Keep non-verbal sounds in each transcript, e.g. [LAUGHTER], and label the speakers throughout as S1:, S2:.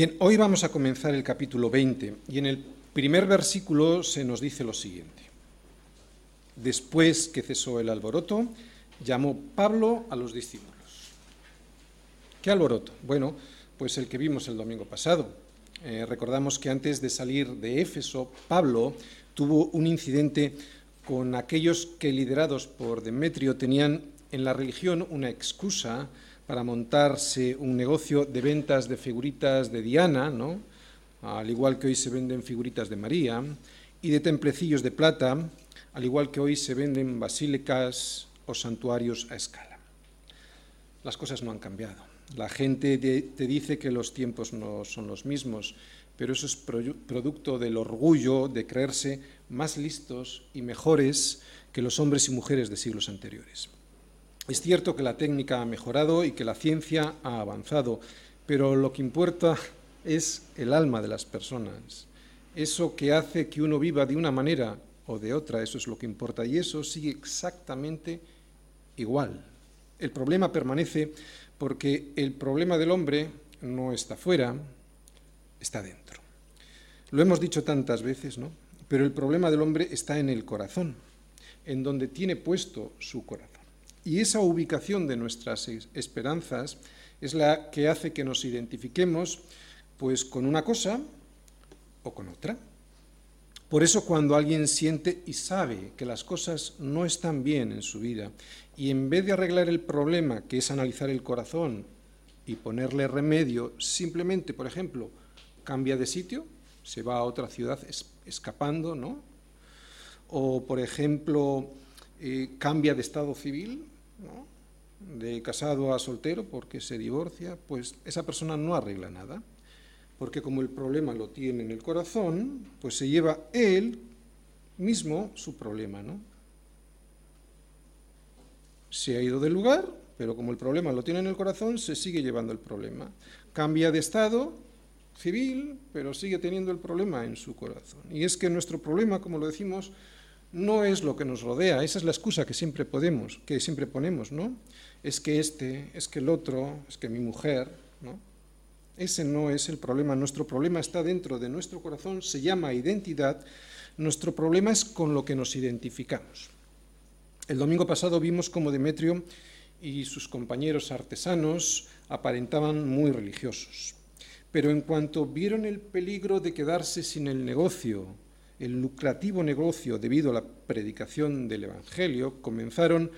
S1: Bien, hoy vamos a comenzar el capítulo 20 y en el primer versículo se nos dice lo siguiente. Después que cesó el alboroto, llamó Pablo a los discípulos. ¿Qué alboroto? Bueno, pues el que vimos el domingo pasado. Eh, recordamos que antes de salir de Éfeso, Pablo tuvo un incidente con aquellos que liderados por Demetrio tenían en la religión una excusa para montarse un negocio de ventas de figuritas de Diana, ¿no? al igual que hoy se venden figuritas de María, y de templecillos de plata, al igual que hoy se venden basílicas o santuarios a escala. Las cosas no han cambiado. La gente te dice que los tiempos no son los mismos, pero eso es producto del orgullo de creerse más listos y mejores que los hombres y mujeres de siglos anteriores. Es cierto que la técnica ha mejorado y que la ciencia ha avanzado, pero lo que importa es el alma de las personas. Eso que hace que uno viva de una manera o de otra, eso es lo que importa. Y eso sigue exactamente igual. El problema permanece porque el problema del hombre no está fuera, está dentro. Lo hemos dicho tantas veces, ¿no? Pero el problema del hombre está en el corazón, en donde tiene puesto su corazón. Y esa ubicación de nuestras esperanzas es la que hace que nos identifiquemos pues con una cosa o con otra. Por eso cuando alguien siente y sabe que las cosas no están bien en su vida y en vez de arreglar el problema, que es analizar el corazón y ponerle remedio, simplemente, por ejemplo, cambia de sitio, se va a otra ciudad escapando, ¿no? O, por ejemplo, eh, cambia de estado civil, de casado a soltero porque se divorcia, pues esa persona no arregla nada, porque como el problema lo tiene en el corazón, pues se lleva él mismo su problema, ¿no? Se ha ido del lugar, pero como el problema lo tiene en el corazón, se sigue llevando el problema. Cambia de estado civil, pero sigue teniendo el problema en su corazón. Y es que nuestro problema, como lo decimos, no es lo que nos rodea, esa es la excusa que siempre podemos, que siempre ponemos, ¿no? Es que este, es que el otro, es que mi mujer, ¿no? Ese no es el problema, nuestro problema está dentro de nuestro corazón, se llama identidad, nuestro problema es con lo que nos identificamos. El domingo pasado vimos cómo Demetrio y sus compañeros artesanos aparentaban muy religiosos, pero en cuanto vieron el peligro de quedarse sin el negocio, el lucrativo negocio debido a la predicación del Evangelio, comenzaron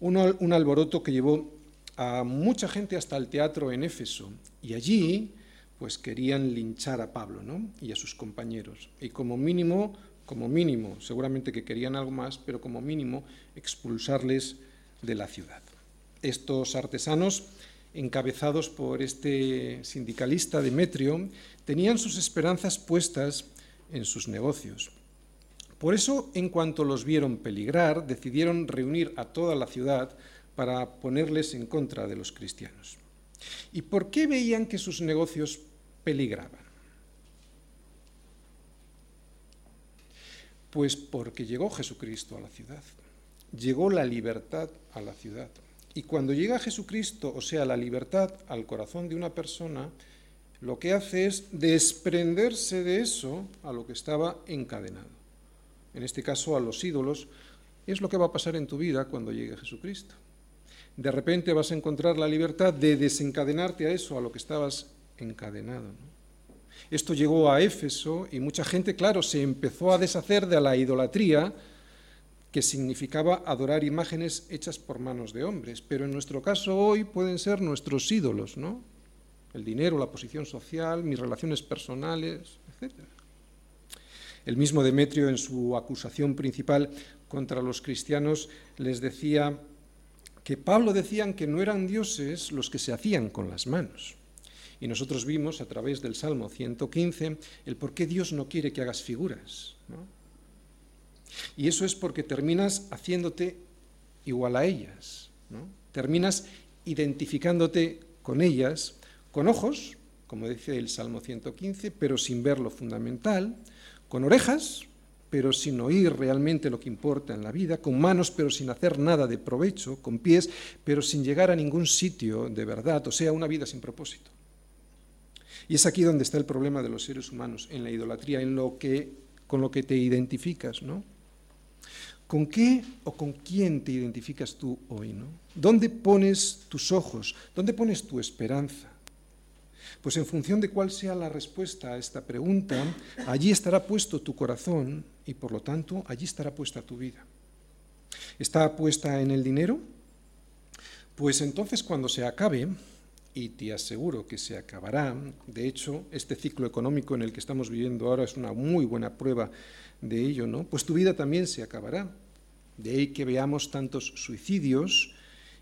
S1: un, alboroto que llevó a mucha gente hasta el teatro en Éfeso. Y allí, pues querían linchar a Pablo ¿no? y a sus compañeros. Y como mínimo, como mínimo, seguramente que querían algo más, pero como mínimo, expulsarles de la ciudad. Estos artesanos, encabezados por este sindicalista Demetrio, tenían sus esperanzas puestas en sus negocios. Por eso, en cuanto los vieron peligrar, decidieron reunir a toda la ciudad para ponerles en contra de los cristianos. ¿Y por qué veían que sus negocios peligraban? Pues porque llegó Jesucristo a la ciudad, llegó la libertad a la ciudad. Y cuando llega Jesucristo, o sea, la libertad al corazón de una persona, lo que hace es desprenderse de eso a lo que estaba encadenado. En este caso a los ídolos, es lo que va a pasar en tu vida cuando llegue Jesucristo. De repente vas a encontrar la libertad de desencadenarte a eso, a lo que estabas encadenado. Esto llegó a Éfeso y mucha gente, claro, se empezó a deshacer de la idolatría, que significaba adorar imágenes hechas por manos de hombres. Pero en nuestro caso hoy pueden ser nuestros ídolos, ¿no? el dinero, la posición social, mis relaciones personales, etc. El mismo Demetrio en su acusación principal contra los cristianos les decía que Pablo decían que no eran dioses los que se hacían con las manos. Y nosotros vimos a través del Salmo 115 el por qué Dios no quiere que hagas figuras. Y eso es porque terminas haciéndote igual a ellas, terminas identificándote con ellas, con ojos, como dice el Salmo 115, pero sin ver lo fundamental, con orejas, pero sin oír realmente lo que importa en la vida, con manos, pero sin hacer nada de provecho, con pies, pero sin llegar a ningún sitio de verdad, o sea, una vida sin propósito. Y es aquí donde está el problema de los seres humanos, en la idolatría, en lo que, con lo que te identificas, ¿no? ¿Con qué o con quién te identificas tú hoy? ¿no? ¿Dónde pones tus ojos? ¿Dónde pones tu esperanza? Pues en función de cuál sea la respuesta a esta pregunta, allí estará puesto tu corazón y por lo tanto allí estará puesta tu vida. ¿Está puesta en el dinero? Pues entonces cuando se acabe, y te aseguro que se acabará, de hecho, este ciclo económico en el que estamos viviendo ahora es una muy buena prueba de ello, ¿no? Pues tu vida también se acabará. De ahí que veamos tantos suicidios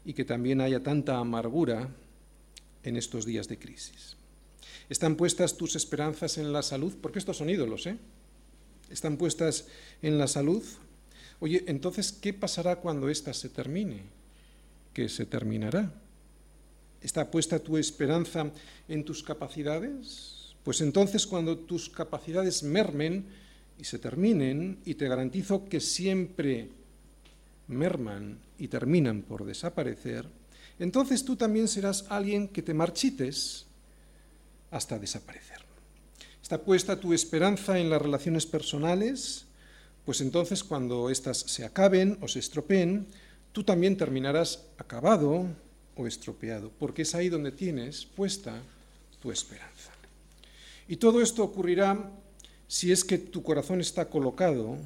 S1: y que también haya tanta amargura en estos días de crisis. ¿Están puestas tus esperanzas en la salud? Porque estos son ídolos, ¿eh? ¿Están puestas en la salud? Oye, entonces, ¿qué pasará cuando ésta se termine? ¿Qué se terminará? ¿Está puesta tu esperanza en tus capacidades? Pues entonces, cuando tus capacidades mermen, y se terminen, y te garantizo que siempre merman y terminan por desaparecer, entonces tú también serás alguien que te marchites hasta desaparecer. ¿Está puesta tu esperanza en las relaciones personales? Pues entonces cuando éstas se acaben o se estropeen, tú también terminarás acabado o estropeado, porque es ahí donde tienes puesta tu esperanza. Y todo esto ocurrirá si es que tu corazón está colocado,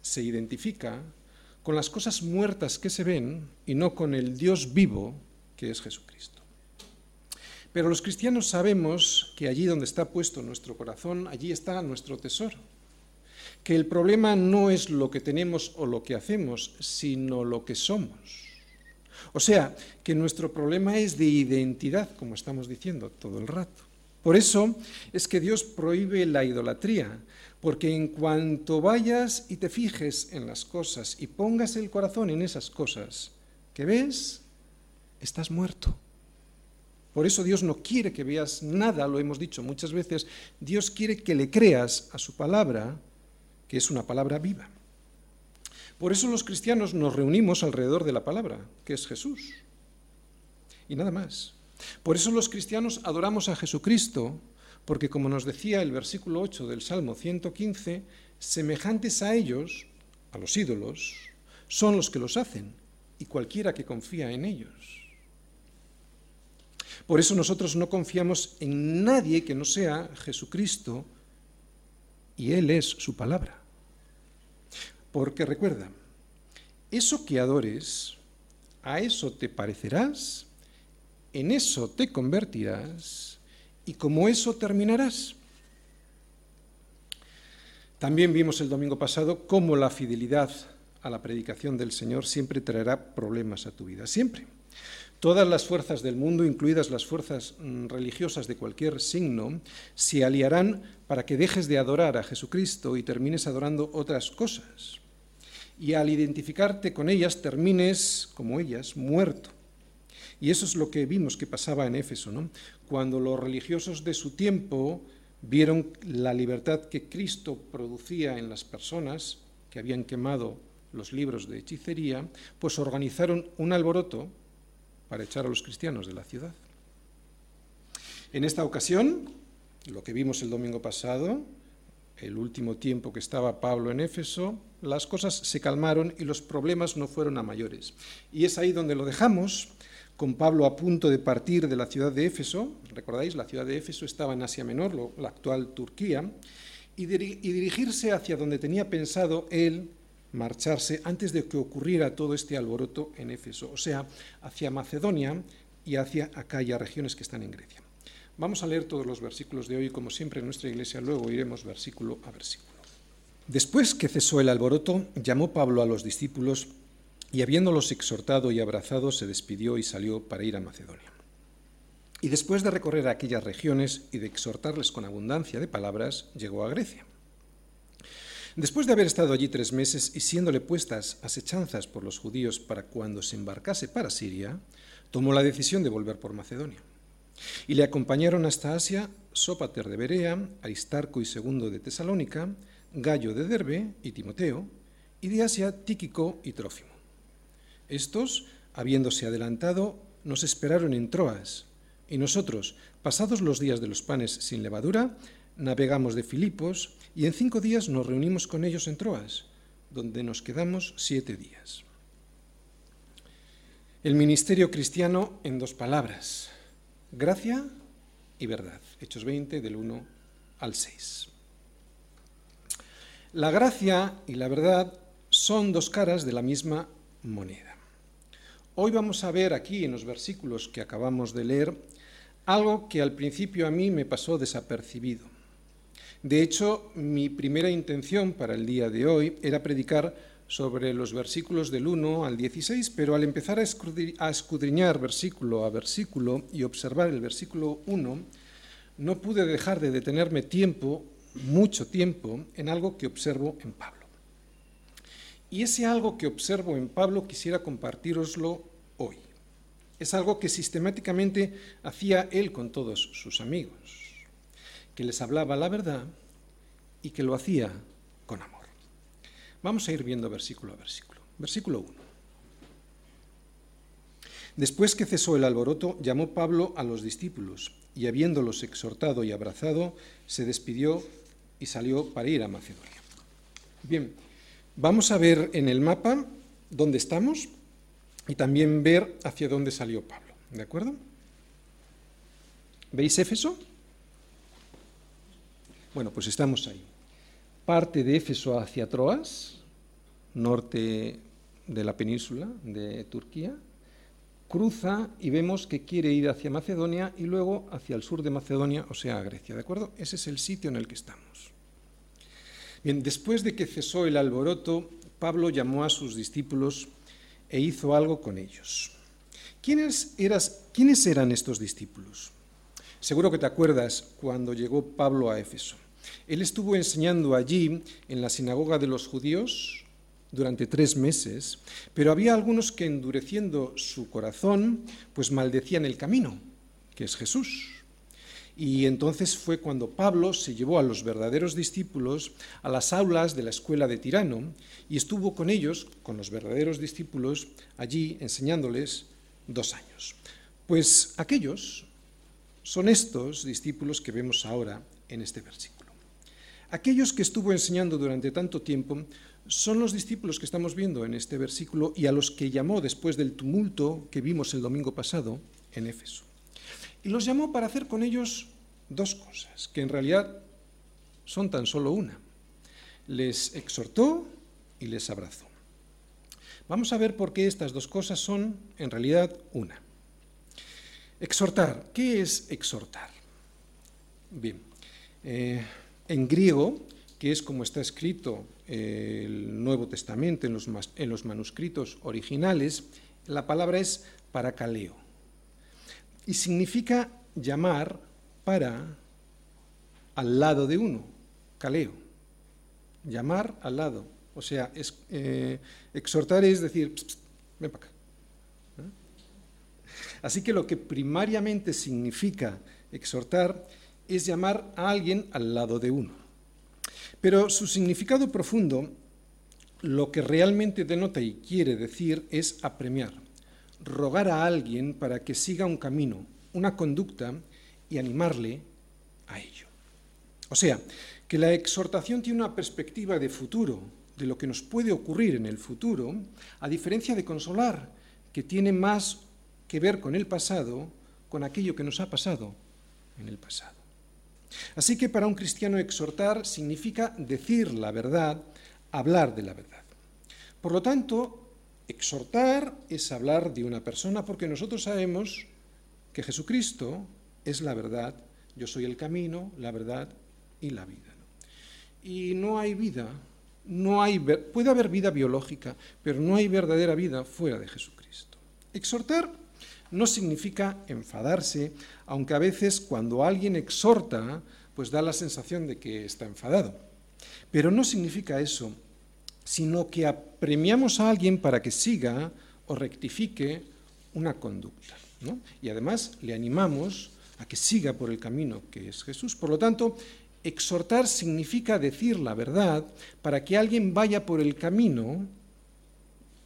S1: se identifica con las cosas muertas que se ven y no con el Dios vivo que es Jesucristo. Pero los cristianos sabemos que allí donde está puesto nuestro corazón, allí está nuestro tesoro. Que el problema no es lo que tenemos o lo que hacemos, sino lo que somos. O sea, que nuestro problema es de identidad, como estamos diciendo todo el rato. Por eso es que Dios prohíbe la idolatría, porque en cuanto vayas y te fijes en las cosas y pongas el corazón en esas cosas que ves, estás muerto. Por eso Dios no quiere que veas nada, lo hemos dicho muchas veces, Dios quiere que le creas a su palabra, que es una palabra viva. Por eso los cristianos nos reunimos alrededor de la palabra, que es Jesús. Y nada más. Por eso los cristianos adoramos a Jesucristo, porque como nos decía el versículo 8 del Salmo 115, semejantes a ellos, a los ídolos, son los que los hacen, y cualquiera que confía en ellos. Por eso nosotros no confiamos en nadie que no sea Jesucristo, y Él es su palabra. Porque recuerda, eso que adores, a eso te parecerás en eso te convertirás y como eso terminarás. También vimos el domingo pasado cómo la fidelidad a la predicación del Señor siempre traerá problemas a tu vida, siempre. Todas las fuerzas del mundo, incluidas las fuerzas mm, religiosas de cualquier signo, se aliarán para que dejes de adorar a Jesucristo y termines adorando otras cosas. Y al identificarte con ellas, termines, como ellas, muerto. Y eso es lo que vimos que pasaba en Éfeso, ¿no? Cuando los religiosos de su tiempo vieron la libertad que Cristo producía en las personas que habían quemado los libros de hechicería, pues organizaron un alboroto para echar a los cristianos de la ciudad. En esta ocasión, lo que vimos el domingo pasado, el último tiempo que estaba Pablo en Éfeso, las cosas se calmaron y los problemas no fueron a mayores. Y es ahí donde lo dejamos con Pablo a punto de partir de la ciudad de Éfeso, recordáis, la ciudad de Éfeso estaba en Asia Menor, la actual Turquía, y, dirigirse hacia donde tenía pensado él marcharse antes de que ocurriera todo este alboroto en Éfeso, o sea, hacia Macedonia y hacia Acaya, regiones que están en Grecia. Vamos a leer todos los versículos de hoy, como siempre en nuestra iglesia, luego iremos versículo a versículo. Después que cesó el alboroto, llamó Pablo a los discípulos y habiéndolos exhortado y abrazado, se despidió y salió para ir a Macedonia. Y después de recorrer aquellas regiones y de exhortarles con abundancia de palabras, llegó a Grecia. Después de haber estado allí tres meses y siéndole puestas asechanzas por los judíos para cuando se embarcase para Siria, tomó la decisión de volver por Macedonia. Y le acompañaron hasta Asia Sópater de Berea, Aristarco y Segundo de Tesalónica, Gallo de Derbe y Timoteo, y de Asia Tíquico y Trófimo. Estos, habiéndose adelantado, nos esperaron en Troas, y nosotros, pasados los días de los panes sin levadura, navegamos de Filipos y en cinco días nos reunimos con ellos en Troas, donde nos quedamos siete días. El ministerio cristiano en dos palabras, gracia y verdad. Hechos 20 del 1 al 6. La gracia y la verdad son dos caras de la misma moneda. Hoy vamos a ver aquí en los versículos que acabamos de leer algo que al principio a mí me pasó desapercibido. De hecho, mi primera intención para el día de hoy era predicar sobre los versículos del 1 al 16, pero al empezar a escudriñar versículo a versículo y observar el versículo 1, no pude dejar de detenerme tiempo, mucho tiempo, en algo que observo en Pablo. Y ese algo que observo en Pablo quisiera compartiroslo hoy. Es algo que sistemáticamente hacía él con todos sus amigos que les hablaba la verdad y que lo hacía con amor. Vamos a ir viendo versículo a versículo. Versículo 1. Después que cesó el alboroto, llamó Pablo a los discípulos y habiéndolos exhortado y abrazado, se despidió y salió para ir a Macedonia. Bien, vamos a ver en el mapa dónde estamos y también ver hacia dónde salió Pablo. ¿De acuerdo? ¿Veis Éfeso? Bueno, pues estamos ahí. Parte de Éfeso hacia Troas, norte de la península de Turquía, cruza y vemos que quiere ir hacia Macedonia y luego hacia el sur de Macedonia, o sea, a Grecia, ¿de acuerdo? Ese es el sitio en el que estamos. Bien, después de que cesó el alboroto, Pablo llamó a sus discípulos e hizo algo con ellos. ¿Quiénes, ¿Quiénes eran estos discípulos? Seguro que te acuerdas cuando llegó Pablo a Éfeso. Él estuvo enseñando allí, en la sinagoga de los judíos, durante tres meses, pero había algunos que endureciendo su corazón, pues maldecían el camino, que es Jesús. Y entonces fue cuando Pablo se llevó a los verdaderos discípulos a las aulas de la escuela de Tirano y estuvo con ellos, con los verdaderos discípulos, allí enseñándoles dos años. Pues aquellos son estos discípulos que vemos ahora en este versículo. Aquellos que estuvo enseñando durante tanto tiempo son los discípulos que estamos viendo en este versículo y a los que llamó después del tumulto que vimos el domingo pasado en Éfeso. Y los llamó para hacer con ellos dos cosas, que en realidad son tan solo una. Les exhortó y les abrazó. Vamos a ver por qué estas dos cosas son en realidad una. Exhortar. ¿Qué es exhortar? Bien. Eh, en griego, que es como está escrito eh, el Nuevo Testamento en los, manuscritos originales, la palabra es paracaleo y significa llamar para al lado de uno, caleo, llamar al lado. O sea, eh, exhortar es decir, ven para acá. Así que lo que primariamente significa exhortar es llamar a alguien al lado de uno. Pero su significado profundo, lo que realmente denota y quiere decir es apremiar, rogar a alguien para que siga un camino, una conducta y animarle a ello. O sea, que la exhortación tiene una perspectiva de futuro, de lo que nos puede ocurrir en el futuro, a diferencia de consolar, que tiene más que ver con el pasado, con aquello que nos ha pasado en el pasado. Así que para un cristiano exhortar significa decir la verdad, hablar de la verdad. Por lo tanto, exhortar es hablar de una persona porque nosotros sabemos que Jesucristo es la verdad, yo soy el camino, la verdad y la vida. Y no hay vida, no hay, puede haber vida biológica, pero no hay verdadera vida fuera de Jesucristo. Exhortar no significa enfadarse, aunque a veces cuando alguien exhorta, pues da la sensación de que está enfadado. Pero no significa eso, sino que apremiamos a alguien para que siga o rectifique una conducta. Y además le animamos a que siga por el camino que es Jesús. Por lo tanto, exhortar significa decir la verdad para que alguien vaya por el camino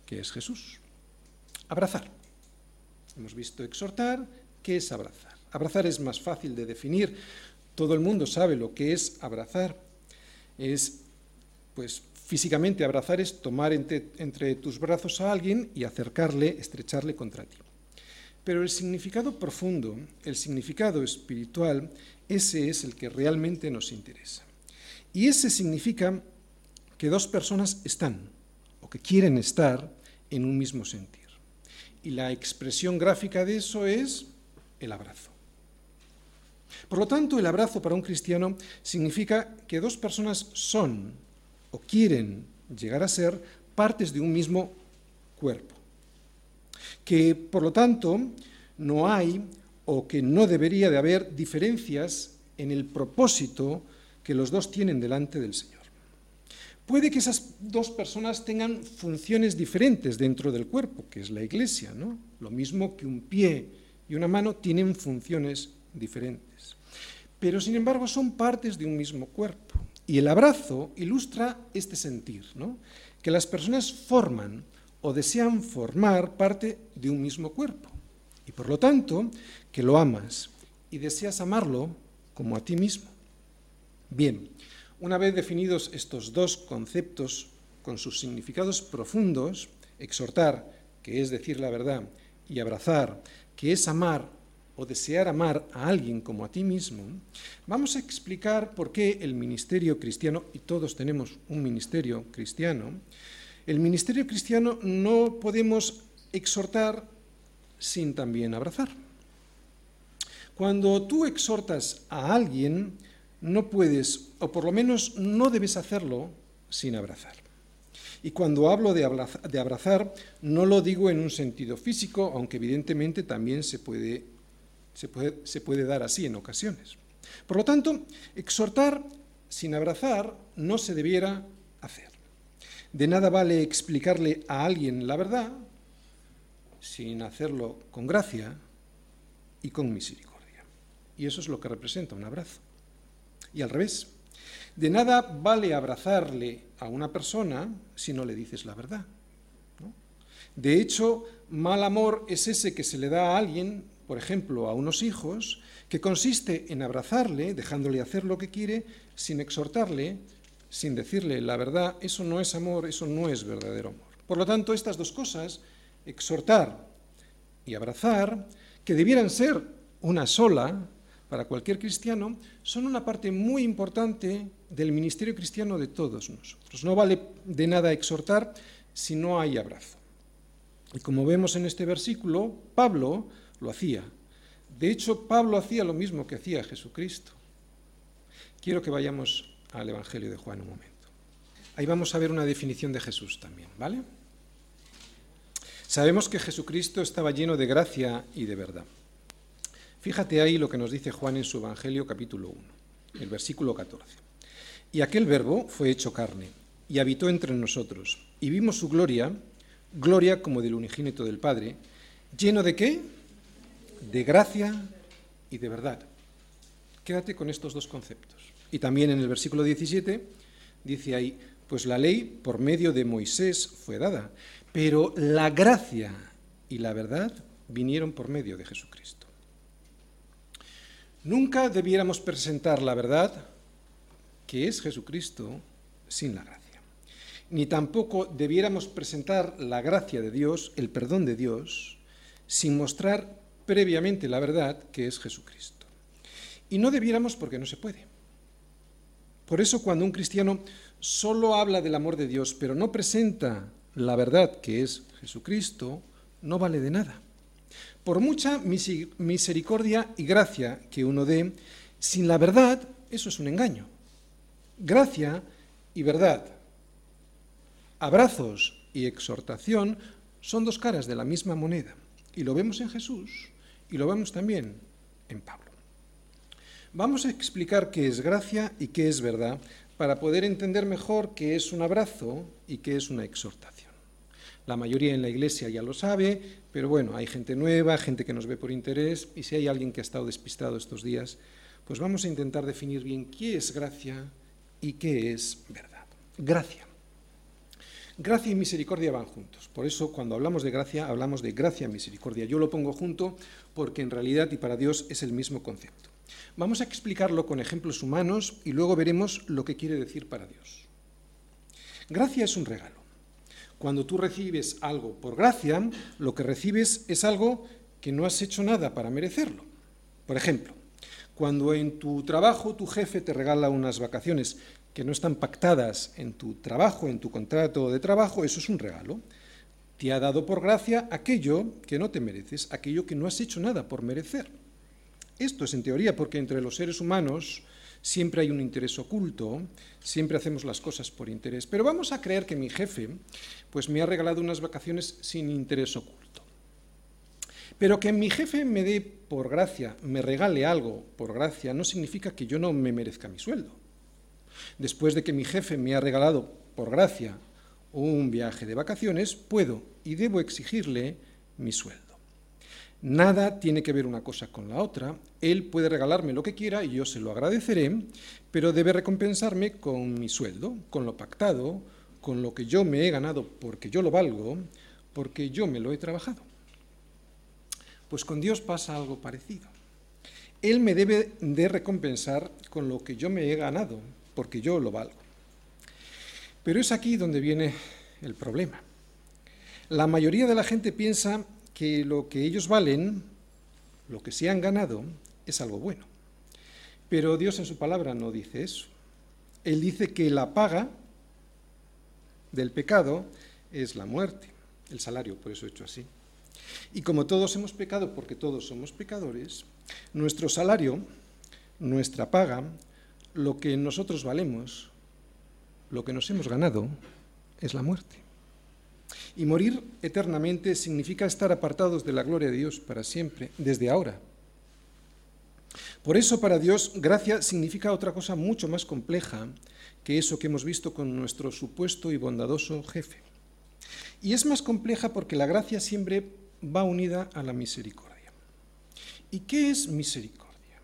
S1: que es Jesús. Abrazar. Hemos visto exhortar, ¿qué es abrazar? Abrazar es más fácil de definir. Todo el mundo sabe lo que es abrazar. Es, pues, físicamente abrazar es tomar entre, entre tus brazos a alguien y acercarle, estrecharle contra ti. Pero el significado profundo, el significado espiritual, ese es el que realmente nos interesa. Y ese significa que dos personas están o que quieren estar en un mismo sentir. Y la expresión gráfica de eso es el abrazo. Por lo tanto, el abrazo para un cristiano significa que dos personas son o quieren llegar a ser partes de un mismo cuerpo que por lo tanto no hay o que no debería de haber diferencias en el propósito que los dos tienen delante del Señor. Puede que esas dos personas tengan funciones diferentes dentro del cuerpo, que es la iglesia, ¿no? Lo mismo que un pie y una mano tienen funciones diferentes. Pero sin embargo son partes de un mismo cuerpo. Y el abrazo ilustra este sentir, ¿no? que las personas forman o desean formar parte de un mismo cuerpo. Y por lo tanto, que lo amas y deseas amarlo como a ti mismo. Bien, una vez definidos estos dos conceptos con sus significados profundos, exhortar, que es decir la verdad, y abrazar, que es amar o desear amar a alguien como a ti mismo, vamos a explicar por qué el ministerio cristiano, y todos tenemos un ministerio cristiano, el ministerio cristiano no podemos exhortar sin también abrazar. Cuando tú exhortas a alguien, no puedes, o por lo menos no debes hacerlo sin abrazar. Y cuando hablo de abrazar, no lo digo en un sentido físico, aunque evidentemente también se puede, se puede, se puede dar así en ocasiones. Por lo tanto, exhortar sin abrazar no se debiera hacer. De nada vale explicarle a alguien la verdad sin hacerlo con gracia y con misericordia. Y eso es lo que representa un abrazo. Y al revés, de nada vale abrazarle a una persona si no le dices la verdad. De hecho, mal amor es ese que se le da a alguien, por ejemplo, a unos hijos, que consiste en abrazarle, dejándole hacer lo que quiere, sin exhortarle, sin decirle la verdad, eso no es amor, eso no es verdadero amor. Por lo tanto, estas dos cosas, exhortar y abrazar, que debieran ser una sola para cualquier cristiano, son una parte muy importante del ministerio cristiano de todos nosotros. No vale de nada exhortar si no hay abrazo. Y como vemos en este versículo, Pablo lo hacía. De hecho, Pablo hacía lo mismo que hacía Jesucristo. Quiero que vayamos al Evangelio de Juan un momento. Ahí vamos a ver una definición de Jesús también, ¿vale? Sabemos que Jesucristo estaba lleno de gracia y de verdad. Fíjate ahí lo que nos dice Juan en su Evangelio capítulo 1, el versículo 14. Y aquel verbo fue hecho carne y habitó entre nosotros, y vimos su gloria, gloria como del unigénito del Padre, lleno de qué? De gracia y de verdad. Quédate con estos dos conceptos. Y también en el versículo 17 dice ahí, pues la ley por medio de Moisés fue dada, pero la gracia y la verdad vinieron por medio de Jesucristo. Nunca debiéramos presentar la verdad, que es Jesucristo, sin la gracia. Ni tampoco debiéramos presentar la gracia de Dios, el perdón de Dios, sin mostrar previamente la verdad, que es Jesucristo. Y no debiéramos porque no se puede. Por eso cuando un cristiano solo habla del amor de Dios, pero no presenta la verdad que es Jesucristo, no vale de nada. Por mucha misericordia y gracia que uno dé, sin la verdad, eso es un engaño. Gracia y verdad, abrazos y exhortación son dos caras de la misma moneda. Y lo vemos en Jesús y lo vemos también en Pablo. Vamos a explicar qué es gracia y qué es verdad para poder entender mejor qué es un abrazo y qué es una exhortación. La mayoría en la iglesia ya lo sabe, pero bueno, hay gente nueva, gente que nos ve por interés, y si hay alguien que ha estado despistado estos días, pues vamos a intentar definir bien qué es gracia y qué es verdad. Gracia. Gracia y misericordia van juntos. Por eso cuando hablamos de gracia, hablamos de gracia y misericordia. Yo lo pongo junto porque en realidad y para Dios es el mismo concepto. Vamos a explicarlo con ejemplos humanos y luego veremos lo que quiere decir para Dios. Gracia es un regalo. Cuando tú recibes algo por gracia, lo que recibes es algo que no has hecho nada para merecerlo. Por ejemplo, cuando en tu trabajo tu jefe te regala unas vacaciones que no están pactadas en tu trabajo, en tu contrato de trabajo, eso es un regalo. Te ha dado por gracia aquello que no te mereces, aquello que no has hecho nada por merecer. Esto es en teoría porque entre los seres humanos siempre hay un interés oculto, siempre hacemos las cosas por interés. Pero vamos a creer que mi jefe pues me ha regalado unas vacaciones sin interés oculto. Pero que mi jefe me dé por gracia, me regale algo por gracia, no significa que yo no me merezca mi sueldo. Después de que mi jefe me ha regalado por gracia un viaje de vacaciones, puedo y debo exigirle mi sueldo. Nada tiene que ver una cosa con la otra. Él puede regalarme lo que quiera y yo se lo agradeceré, pero debe recompensarme con mi sueldo, con lo pactado, con lo que yo me he ganado porque yo lo valgo, porque yo me lo he trabajado. Pues con Dios pasa algo parecido. Él me debe de recompensar con lo que yo me he ganado, porque yo lo valgo. Pero es aquí donde viene el problema. La mayoría de la gente piensa que lo que ellos valen, lo que se han ganado, es algo bueno. Pero Dios en su palabra no dice eso. Él dice que la paga del pecado es la muerte, el salario, por eso he hecho así. Y como todos hemos pecado, porque todos somos pecadores, nuestro salario, nuestra paga, lo que nosotros valemos, lo que nos hemos ganado, es la muerte. Y morir eternamente significa estar apartados de la gloria de Dios para siempre, desde ahora. Por eso para Dios gracia significa otra cosa mucho más compleja que eso que hemos visto con nuestro supuesto y bondadoso jefe. Y es más compleja porque la gracia siempre va unida a la misericordia. ¿Y qué es misericordia?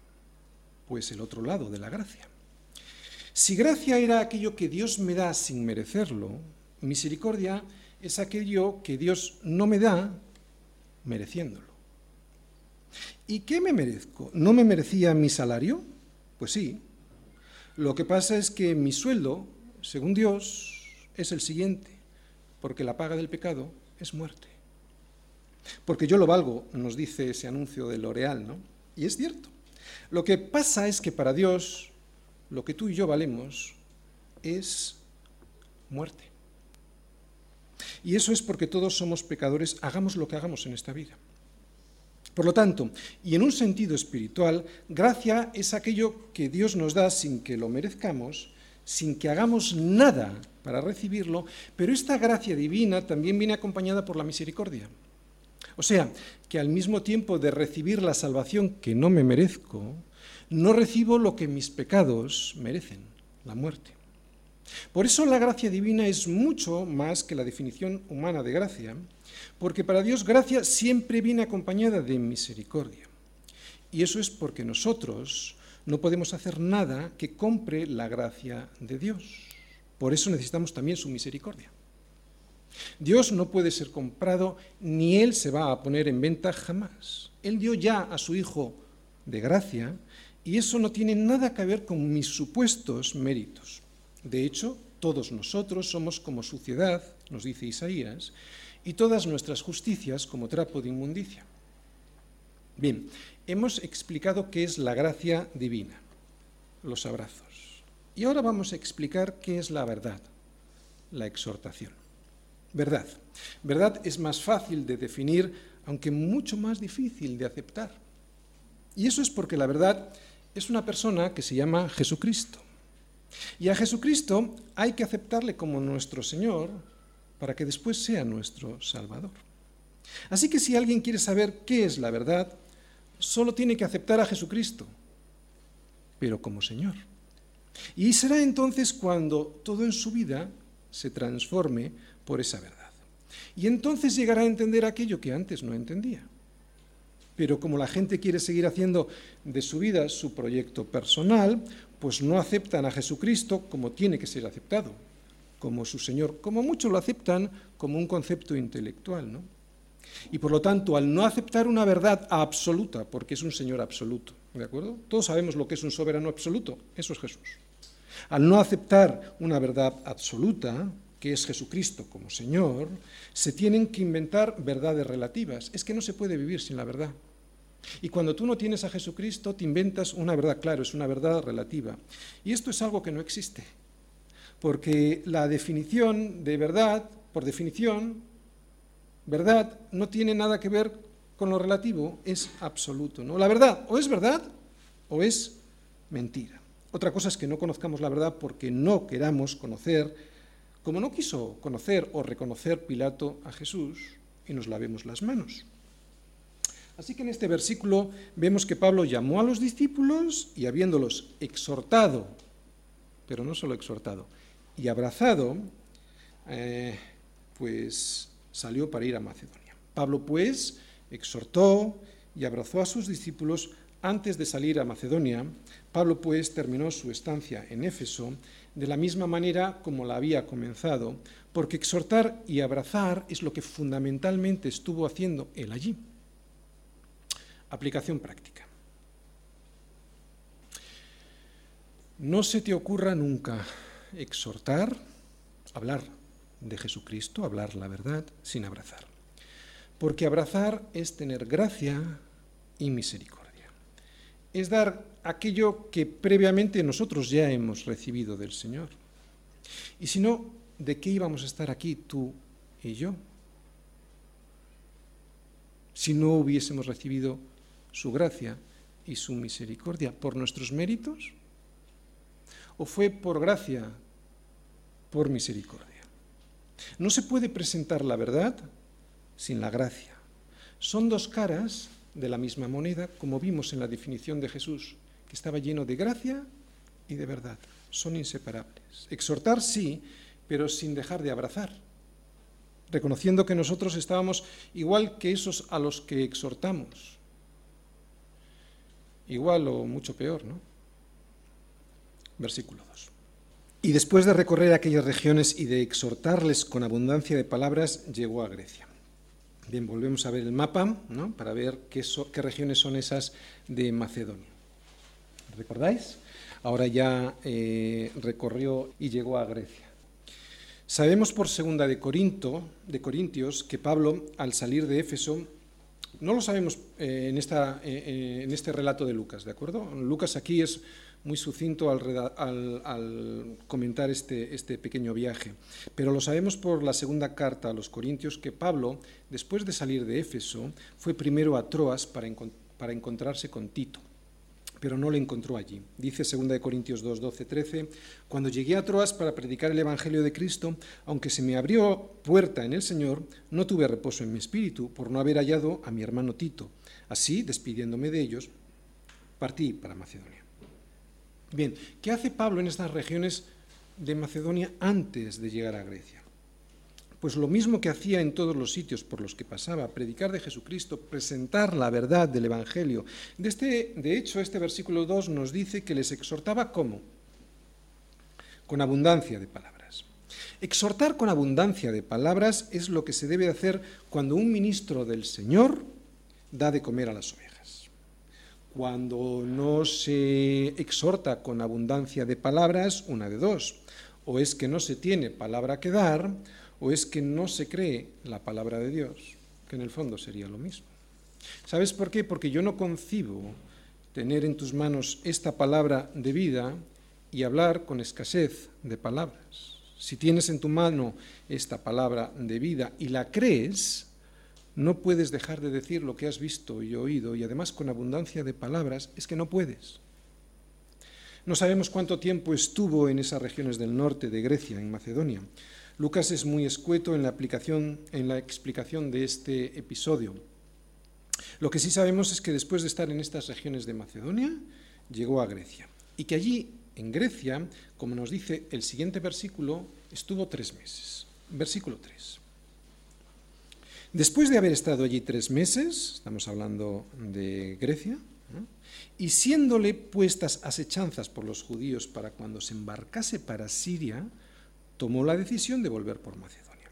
S1: Pues el otro lado de la gracia. Si gracia era aquello que Dios me da sin merecerlo, misericordia es aquello que Dios no me da mereciéndolo. ¿Y qué me merezco? ¿No me merecía mi salario? Pues sí. Lo que pasa es que mi sueldo, según Dios, es el siguiente, porque la paga del pecado es muerte. Porque yo lo valgo, nos dice ese anuncio de L'Oreal, ¿no? Y es cierto. Lo que pasa es que para Dios, lo que tú y yo valemos es muerte. Y eso es porque todos somos pecadores, hagamos lo que hagamos en esta vida. Por lo tanto, y en un sentido espiritual, gracia es aquello que Dios nos da sin que lo merezcamos, sin que hagamos nada para recibirlo, pero esta gracia divina también viene acompañada por la misericordia. O sea, que al mismo tiempo de recibir la salvación que no me merezco, no recibo lo que mis pecados merecen, la muerte. Por eso la gracia divina es mucho más que la definición humana de gracia, porque para Dios gracia siempre viene acompañada de misericordia. Y eso es porque nosotros no podemos hacer nada que compre la gracia de Dios. Por eso necesitamos también su misericordia. Dios no puede ser comprado ni Él se va a poner en venta jamás. Él dio ya a su Hijo de gracia y eso no tiene nada que ver con mis supuestos méritos. De hecho, todos nosotros somos como suciedad, nos dice Isaías, y todas nuestras justicias como trapo de inmundicia. Bien, hemos explicado qué es la gracia divina, los abrazos. Y ahora vamos a explicar qué es la verdad, la exhortación. Verdad. Verdad es más fácil de definir, aunque mucho más difícil de aceptar. Y eso es porque la verdad es una persona que se llama Jesucristo. Y a Jesucristo hay que aceptarle como nuestro Señor para que después sea nuestro Salvador. Así que si alguien quiere saber qué es la verdad, solo tiene que aceptar a Jesucristo, pero como Señor. Y será entonces cuando todo en su vida se transforme por esa verdad. Y entonces llegará a entender aquello que antes no entendía. Pero como la gente quiere seguir haciendo de su vida su proyecto personal, pues no aceptan a Jesucristo como tiene que ser aceptado, como su Señor. Como muchos lo aceptan como un concepto intelectual, ¿no? Y por lo tanto, al no aceptar una verdad absoluta, porque es un Señor absoluto, ¿de acuerdo? Todos sabemos lo que es un soberano absoluto, eso es Jesús. Al no aceptar una verdad absoluta, que es Jesucristo como Señor, se tienen que inventar verdades relativas. Es que no se puede vivir sin la verdad. Y cuando tú no tienes a Jesucristo, te inventas una verdad, claro, es una verdad relativa. Y esto es algo que no existe. Porque la definición de verdad, por definición, verdad no tiene nada que ver con lo relativo, es absoluto. ¿no? La verdad o es verdad o es mentira. Otra cosa es que no conozcamos la verdad porque no queramos conocer, como no quiso conocer o reconocer Pilato a Jesús, y nos lavemos las manos. Así que en este versículo vemos que Pablo llamó a los discípulos y habiéndolos exhortado, pero no solo exhortado, y abrazado, eh, pues salió para ir a Macedonia. Pablo pues exhortó y abrazó a sus discípulos antes de salir a Macedonia. Pablo pues terminó su estancia en Éfeso de la misma manera como la había comenzado, porque exhortar y abrazar es lo que fundamentalmente estuvo haciendo él allí. Aplicación práctica. No se te ocurra nunca exhortar, hablar de Jesucristo, hablar la verdad, sin abrazar. Porque abrazar es tener gracia y misericordia. Es dar aquello que previamente nosotros ya hemos recibido del Señor. Y si no, ¿de qué íbamos a estar aquí tú y yo? Si no hubiésemos recibido su gracia y su misericordia por nuestros méritos? ¿O fue por gracia, por misericordia? No se puede presentar la verdad sin la gracia. Son dos caras de la misma moneda, como vimos en la definición de Jesús, que estaba lleno de gracia y de verdad. Son inseparables. Exhortar sí, pero sin dejar de abrazar, reconociendo que nosotros estábamos igual que esos a los que exhortamos. Igual o mucho peor, ¿no? Versículo 2. Y después de recorrer aquellas regiones y de exhortarles con abundancia de palabras, llegó a Grecia. Bien, volvemos a ver el mapa ¿no? para ver qué, regiones son esas de Macedonia. ¿Recordáis? Ahora ya eh, recorrió y llegó a Grecia. Sabemos por segunda de, Corinto, de Corintios que Pablo, al salir de Éfeso, no lo sabemos eh, en, esta, eh, en este relato de Lucas, ¿de acuerdo? Lucas aquí es muy sucinto al, comentar este, este, pequeño viaje. Pero lo sabemos por la segunda carta a los Corintios que Pablo, después de salir de Éfeso, fue primero a Troas para, para encontrarse con Tito pero no le encontró allí. Dice 2 Corintios 2, 12, 13, cuando llegué a Troas para predicar el Evangelio de Cristo, aunque se me abrió puerta en el Señor, no tuve reposo en mi espíritu por no haber hallado a mi hermano Tito. Así, despidiéndome de ellos, partí para Macedonia. Bien, ¿qué hace Pablo en estas regiones de Macedonia antes de llegar a Grecia? Pues lo mismo que hacía en todos los sitios por los que pasaba, predicar de Jesucristo, presentar la verdad del Evangelio. De, este, de hecho, este versículo 2 nos dice que les exhortaba cómo? Con abundancia de palabras. Exhortar con abundancia de palabras es lo que se debe hacer cuando un ministro del Señor da de comer a las ovejas. Cuando no se exhorta con abundancia de palabras, una de dos. O es que no se tiene palabra que dar, o es que no se cree la palabra de Dios, que en el fondo sería lo mismo. ¿Sabes por qué? Porque yo no concibo tener en tus manos esta palabra de vida y hablar con escasez de palabras. Si tienes en tu mano esta palabra de vida y la crees, no puedes dejar de decir lo que has visto y oído, y además con abundancia de palabras, es que no puedes. No sabemos cuánto tiempo estuvo en esas regiones del norte de Grecia, en Macedonia. Lucas es muy escueto en la, aplicación, en la explicación de este episodio. Lo que sí sabemos es que después de estar en estas regiones de Macedonia, llegó a Grecia y que allí en Grecia, como nos dice el siguiente versículo, estuvo tres meses. Versículo 3. Después de haber estado allí tres meses, estamos hablando de Grecia, y siéndole puestas asechanzas por los judíos para cuando se embarcase para Siria, tomó la decisión de volver por Macedonia.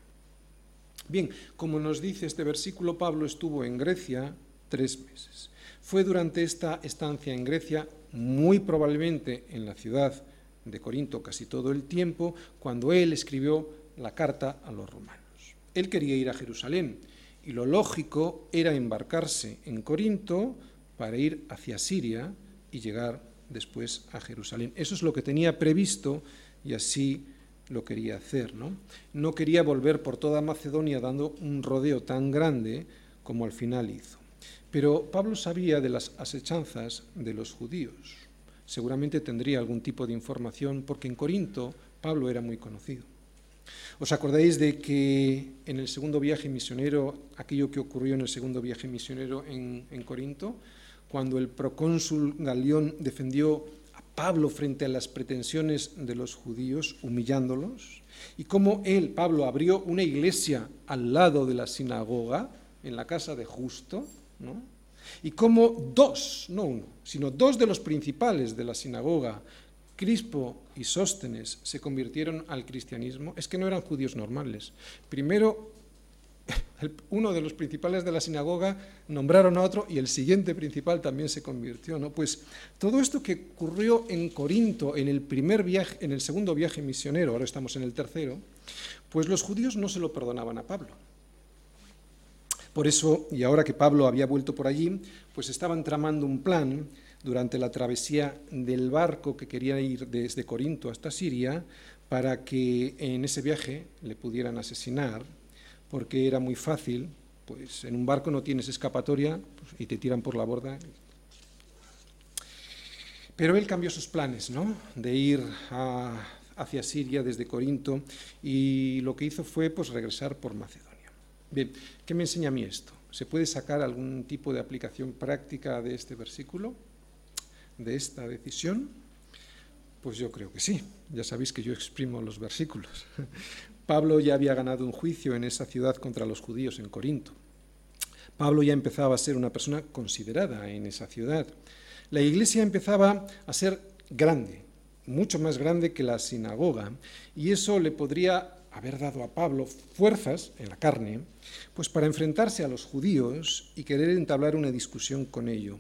S1: Bien, como nos dice este versículo, Pablo estuvo en Grecia tres meses. Fue durante esta estancia en Grecia, muy probablemente en la ciudad de Corinto casi todo el tiempo, cuando él escribió la carta a los romanos. Él quería ir a Jerusalén, y lo lógico era embarcarse en Corinto para ir hacia Siria y llegar después a Jerusalén. Eso es lo que tenía previsto y así lo quería hacer. ¿no? no quería volver por toda Macedonia dando un rodeo tan grande como al final hizo. Pero Pablo sabía de las asechanzas de los judíos. Seguramente tendría algún tipo de información porque en Corinto Pablo era muy conocido. ¿Os acordáis de que en el segundo viaje misionero, aquello que ocurrió en el segundo viaje misionero en, Corinto, cuando el procónsul Galión defendió Pablo frente a las pretensiones de los judíos, humillándolos, y cómo él, Pablo, abrió una iglesia al lado de la sinagoga, en la casa de Justo, ¿no? y cómo dos, no uno, sino dos de los principales de la sinagoga, Crispo y Sóstenes se convirtieron al cristianismo es que no eran judíos normales. Primero, [LAUGHS] uno de los principales de la sinagoga nombraron a otro y el siguiente principal también se convirtió. Pues todo esto que ocurrió en Corinto en el primer viaje, en el segundo viaje misionero, ahora estamos en el tercero, pues los judíos no se lo perdonaban a Pablo. Por eso, y ahora que Pablo había vuelto por allí, pues estaban tramando un plan durante la travesía del barco que quería ir desde Corinto hasta Siria para que en ese viaje le pudieran asesinar, porque era muy fácil, pues en un barco no tienes escapatoria pues, y te tiran por la borda. Pero él cambió sus planes, ¿no? De ir hacia Siria desde Corinto y lo que hizo fue pues regresar por Macedonia. Bien, ¿qué me enseña a mí esto? ¿Se puede sacar algún tipo de aplicación práctica de este versículo? de esta decisión? Pues yo creo que sí. Ya sabéis que yo exprimo los versículos. [LAUGHS] Pablo ya había ganado un juicio en esa ciudad contra los judíos en Corinto. Pablo ya empezaba a ser una persona considerada en esa ciudad. La iglesia empezaba a ser grande, mucho más grande que la sinagoga, y eso le podría haber dado a Pablo fuerzas en la carne, pues para enfrentarse a los judíos y querer entablar una discusión con ellos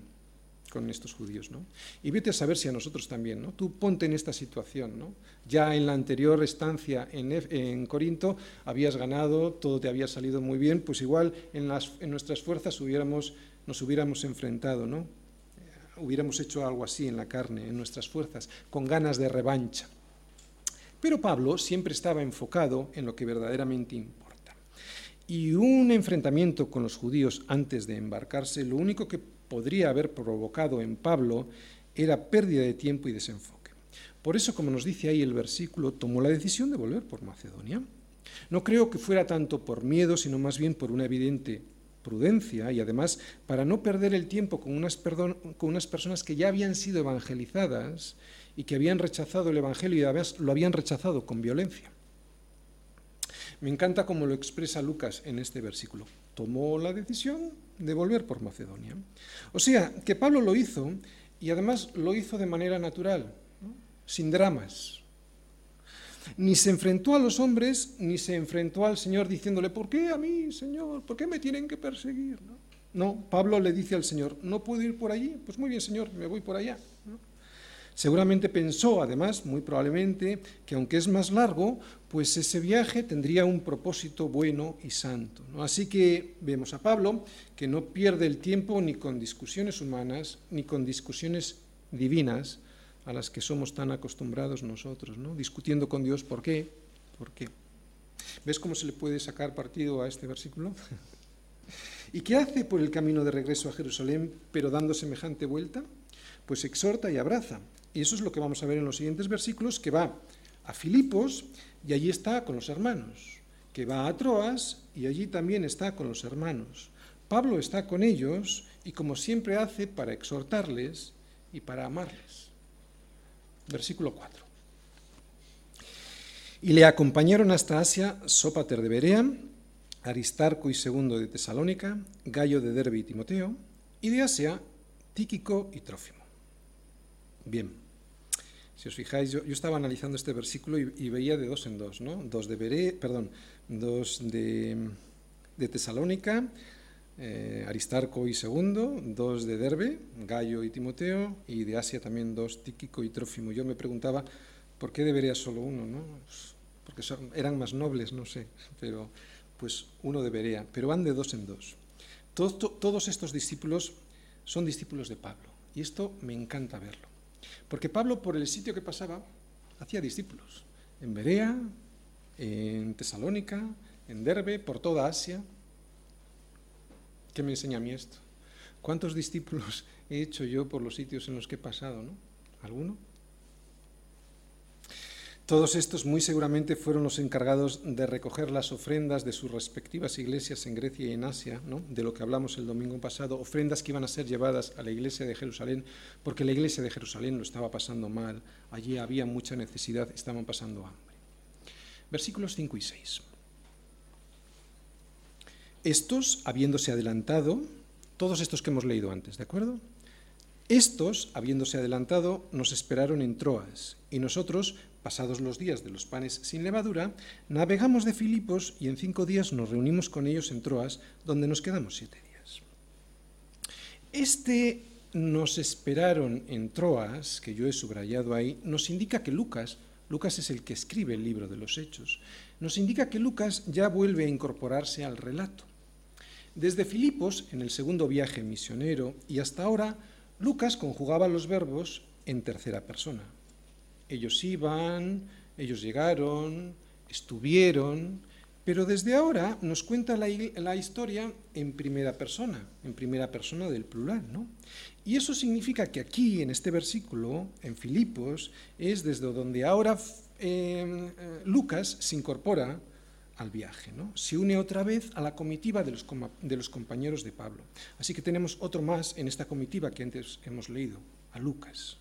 S1: con estos judíos, ¿no? Y vete a saber si a nosotros también, ¿no? Tú ponte en esta situación, ¿no? Ya en la anterior estancia en, en Corinto habías ganado, todo te había salido muy bien, pues igual en, las, en nuestras fuerzas nos hubiéramos enfrentado, ¿no? Hubiéramos hecho algo así en la carne, en nuestras fuerzas, con ganas de revancha. Pero Pablo siempre estaba enfocado en lo que verdaderamente importa. Y un enfrentamiento con los judíos antes de embarcarse, lo único que podría haber provocado en Pablo era pérdida de tiempo y desenfoque. Por eso, como nos dice ahí el versículo, tomó la decisión de volver por Macedonia. No creo que fuera tanto por miedo, sino más bien por una evidente prudencia y además para no perder el tiempo con unas, con unas personas que ya habían sido evangelizadas y que habían rechazado el Evangelio y además lo habían rechazado con violencia. Me encanta cómo lo expresa Lucas en este versículo. Tomó la decisión de volver por Macedonia. O sea, que Pablo lo hizo y además lo hizo de manera natural, sin dramas. Ni se enfrentó a los hombres, ni se enfrentó al Señor diciéndole, ¿por qué a mí, Señor? ¿Por qué me tienen que perseguir? No, Pablo le dice al Señor, ¿no puedo ir por allí? Pues muy bien, Señor, me voy por allá. Seguramente pensó, además, muy probablemente, que aunque es más largo, pues ese viaje tendría un propósito bueno y santo. Así que vemos a Pablo que no pierde el tiempo ni con discusiones humanas, ni con discusiones divinas a las que somos tan acostumbrados nosotros, ¿no? discutiendo con Dios por qué, por qué. ¿Ves cómo se le puede sacar partido a este versículo? [LAUGHS] ¿Y qué hace por el camino de regreso a Jerusalén, pero dando semejante vuelta? Pues exhorta y abraza, y eso es lo que vamos a ver en los siguientes versículos, que va a Filipos y allí está con los hermanos, que va a Troas y allí también está con los hermanos. Pablo está con ellos y como siempre hace para exhortarles y para amarles. versículo 4. Y le acompañaron hasta Asia Sópater de Berea, Aristarco y Segundo de Tesalónica, Gallo de Derbe y Timoteo, y de Asia Tíquico y Trófimo. Bien, si os fijáis, yo, estaba analizando este versículo y, veía de dos en dos, ¿no? Dos de Berea, perdón, dos de, Tesalónica, eh, Aristarco y Segundo, dos de Derbe, Gallo y Timoteo, y de Asia también dos, Tíquico y Trófimo. Yo me preguntaba, ¿por qué debería solo uno? ¿no? porque eran más nobles, no sé, pero pues uno debería, pero van de dos en dos. todos estos discípulos son discípulos de Pablo, y esto me encanta verlo, porque Pablo por el sitio que pasaba hacía discípulos, en Berea, en Tesalónica, en Derbe, por toda Asia. ¿Qué me enseña a mí esto? ¿Cuántos discípulos he hecho yo por los sitios en los que he pasado? ¿no? ¿Alguno? Todos estos muy seguramente fueron los encargados de recoger las ofrendas de sus respectivas iglesias en Grecia y en Asia, de lo que hablamos el domingo pasado, ofrendas que iban a ser llevadas a la iglesia de Jerusalén, porque la iglesia de Jerusalén lo estaba pasando mal, allí había mucha necesidad, estaban pasando hambre. Versículos 5 y 6. Estos, habiéndose adelantado, todos estos que hemos leído antes, ¿de acuerdo? Estos, habiéndose adelantado, nos esperaron en Troas, y nosotros, pasados los días de los panes sin levadura, navegamos de Filipos y en cinco días nos reunimos con ellos en Troas, donde nos quedamos siete días. Este nos esperaron en Troas, que yo he subrayado ahí, nos indica que Lucas, Lucas es el que escribe el libro de los Hechos, nos indica que Lucas ya vuelve a incorporarse al relato. Desde Filipos, en el segundo viaje misionero, y hasta ahora, Lucas conjugaba los verbos en tercera persona. Ellos iban, ellos llegaron, estuvieron, pero desde ahora nos cuenta la, historia en primera persona, en primera persona del plural, ¿no? Y eso significa que aquí, en este versículo, en Filipos, es desde donde ahora eh, eh, Lucas se incorpora al viaje, ¿no? se une otra vez a la comitiva de los compañeros de Pablo. Así que tenemos otro más en esta comitiva que antes hemos leído, a Lucas.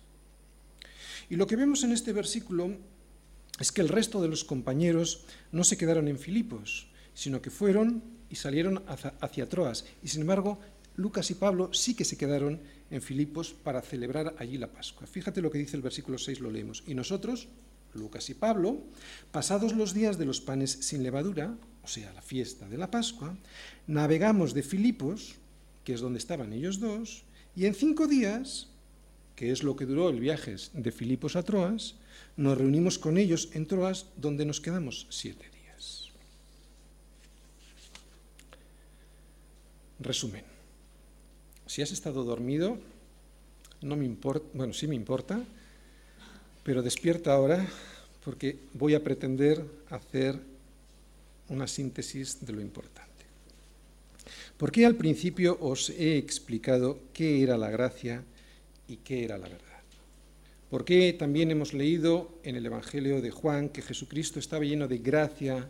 S1: Y lo que vemos en este versículo es que el resto de los compañeros no se quedaron en Filipos, sino que fueron y salieron hacia, Troas. Y sin embargo, Lucas y Pablo sí que se quedaron en Filipos para celebrar allí la Pascua. Fíjate lo que dice el versículo 6, lo leemos. Y nosotros, Lucas y Pablo, pasados los días de los panes sin levadura, o sea, la fiesta de la Pascua, navegamos de Filipos, que es donde estaban ellos dos, y en cinco días, que es lo que duró el viaje de Filipos a Troas, nos reunimos con ellos en Troas, donde nos quedamos siete días. Resumen. Si has estado dormido, no me importa, bueno, sí me importa, pero despierta ahora porque voy a pretender hacer una síntesis de lo importante. ¿Por qué al principio os he explicado qué era la gracia y qué era la verdad? ¿Por qué también hemos leído en el Evangelio de Juan que Jesucristo estaba lleno de gracia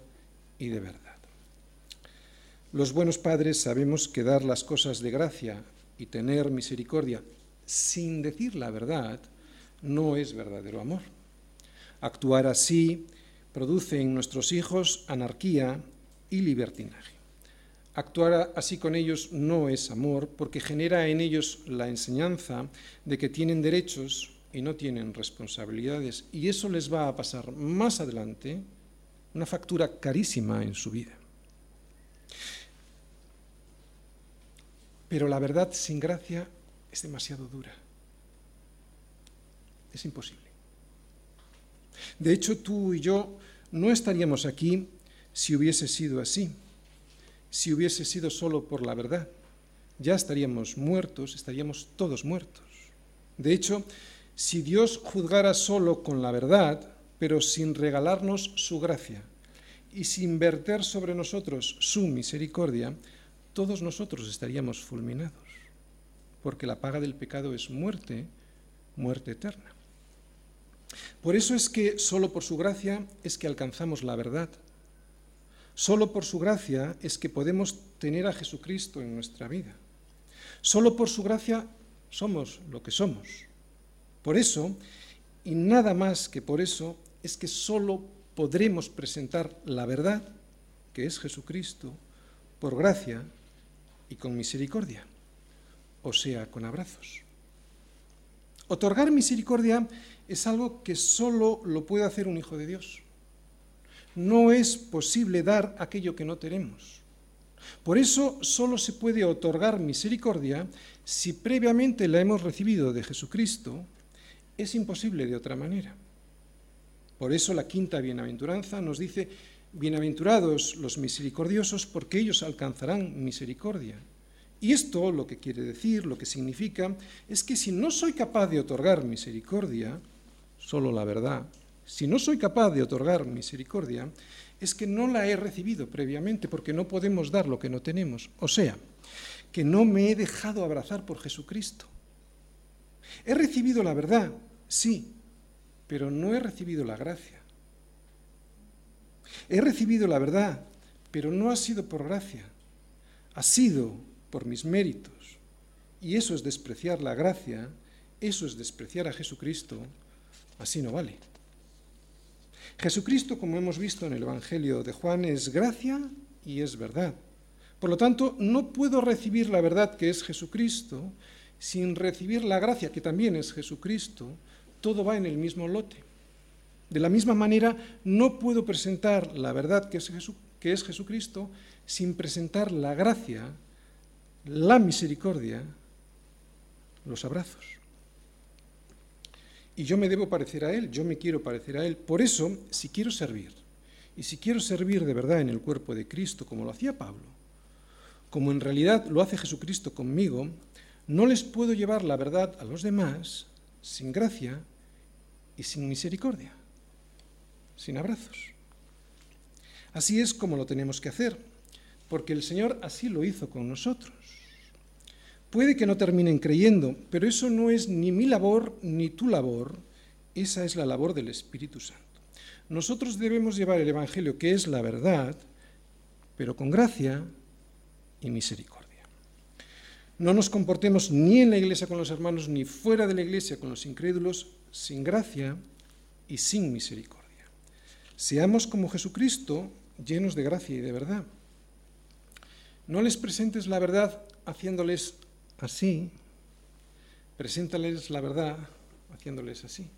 S1: y de verdad? Los buenos padres sabemos que dar las cosas de gracia y tener misericordia sin decir la verdad no es verdadero amor. Actuar así produce en nuestros hijos anarquía y libertinaje. Actuar así con ellos no es amor porque genera en ellos la enseñanza de que tienen derechos y no tienen responsabilidades y eso les va a pasar más adelante una factura carísima en su vida. Pero la verdad sin gracia es demasiado dura. Es imposible. De hecho, tú y yo no estaríamos aquí si hubiese sido así, si hubiese sido solo por la verdad. Ya estaríamos muertos, estaríamos todos muertos. De hecho, si Dios juzgara solo con la verdad, pero sin regalarnos su gracia y sin verter sobre nosotros su misericordia, todos nosotros estaríamos fulminados, porque la paga del pecado es muerte, muerte eterna. Por eso es que solo por su gracia es que alcanzamos la verdad. Solo por su gracia es que podemos tener a Jesucristo en nuestra vida. Solo por su gracia somos lo que somos. Por eso, y nada más que por eso es que solo podremos presentar la verdad, que es Jesucristo, por gracia y con misericordia, o sea, con abrazos. Otorgar misericordia es algo que solo lo puede hacer un hijo de Dios. No es posible dar aquello que no tenemos. Por eso solo se puede otorgar misericordia si previamente la hemos recibido de Jesucristo. Es imposible de otra manera. Por eso la quinta bienaventuranza nos dice, bienaventurados los misericordiosos porque ellos alcanzarán misericordia. Y esto lo que quiere decir, lo que significa, es que si no soy capaz de otorgar misericordia, solo la verdad, si no soy capaz de otorgar misericordia, es que no la he recibido previamente, porque no podemos dar lo que no tenemos. O sea, que no me he dejado abrazar por Jesucristo. He recibido la verdad, sí, pero no he recibido la gracia. He recibido la verdad, pero no ha sido por gracia, ha sido por mis méritos. Y eso es despreciar la gracia, eso es despreciar a Jesucristo, así no vale. Jesucristo, como hemos visto en el Evangelio de Juan, es gracia y es verdad. Por lo tanto, no puedo recibir la verdad que es Jesucristo sin recibir la gracia que también es Jesucristo. Todo va en el mismo lote. De la misma manera, no puedo presentar la verdad que es, Jesucristo sin presentar la gracia la misericordia, los abrazos. Y yo me debo parecer a Él, yo me quiero parecer a Él. Por eso, si quiero servir, y si quiero servir de verdad en el cuerpo de Cristo, como lo hacía Pablo, como en realidad lo hace Jesucristo conmigo, no les puedo llevar la verdad a los demás sin gracia y sin misericordia, sin abrazos. Así es como lo tenemos que hacer, porque el Señor así lo hizo con nosotros. Puede que no terminen creyendo, pero eso no es ni mi labor ni tu labor, esa es la labor del Espíritu Santo. Nosotros debemos llevar el Evangelio, que es la verdad, pero con gracia y misericordia. No nos comportemos ni en la iglesia con los hermanos, ni fuera de la iglesia con los incrédulos, sin gracia y sin misericordia. Seamos como Jesucristo, llenos de gracia y de verdad. No les presentes la verdad haciéndoles así, preséntales la verdad haciéndoles así.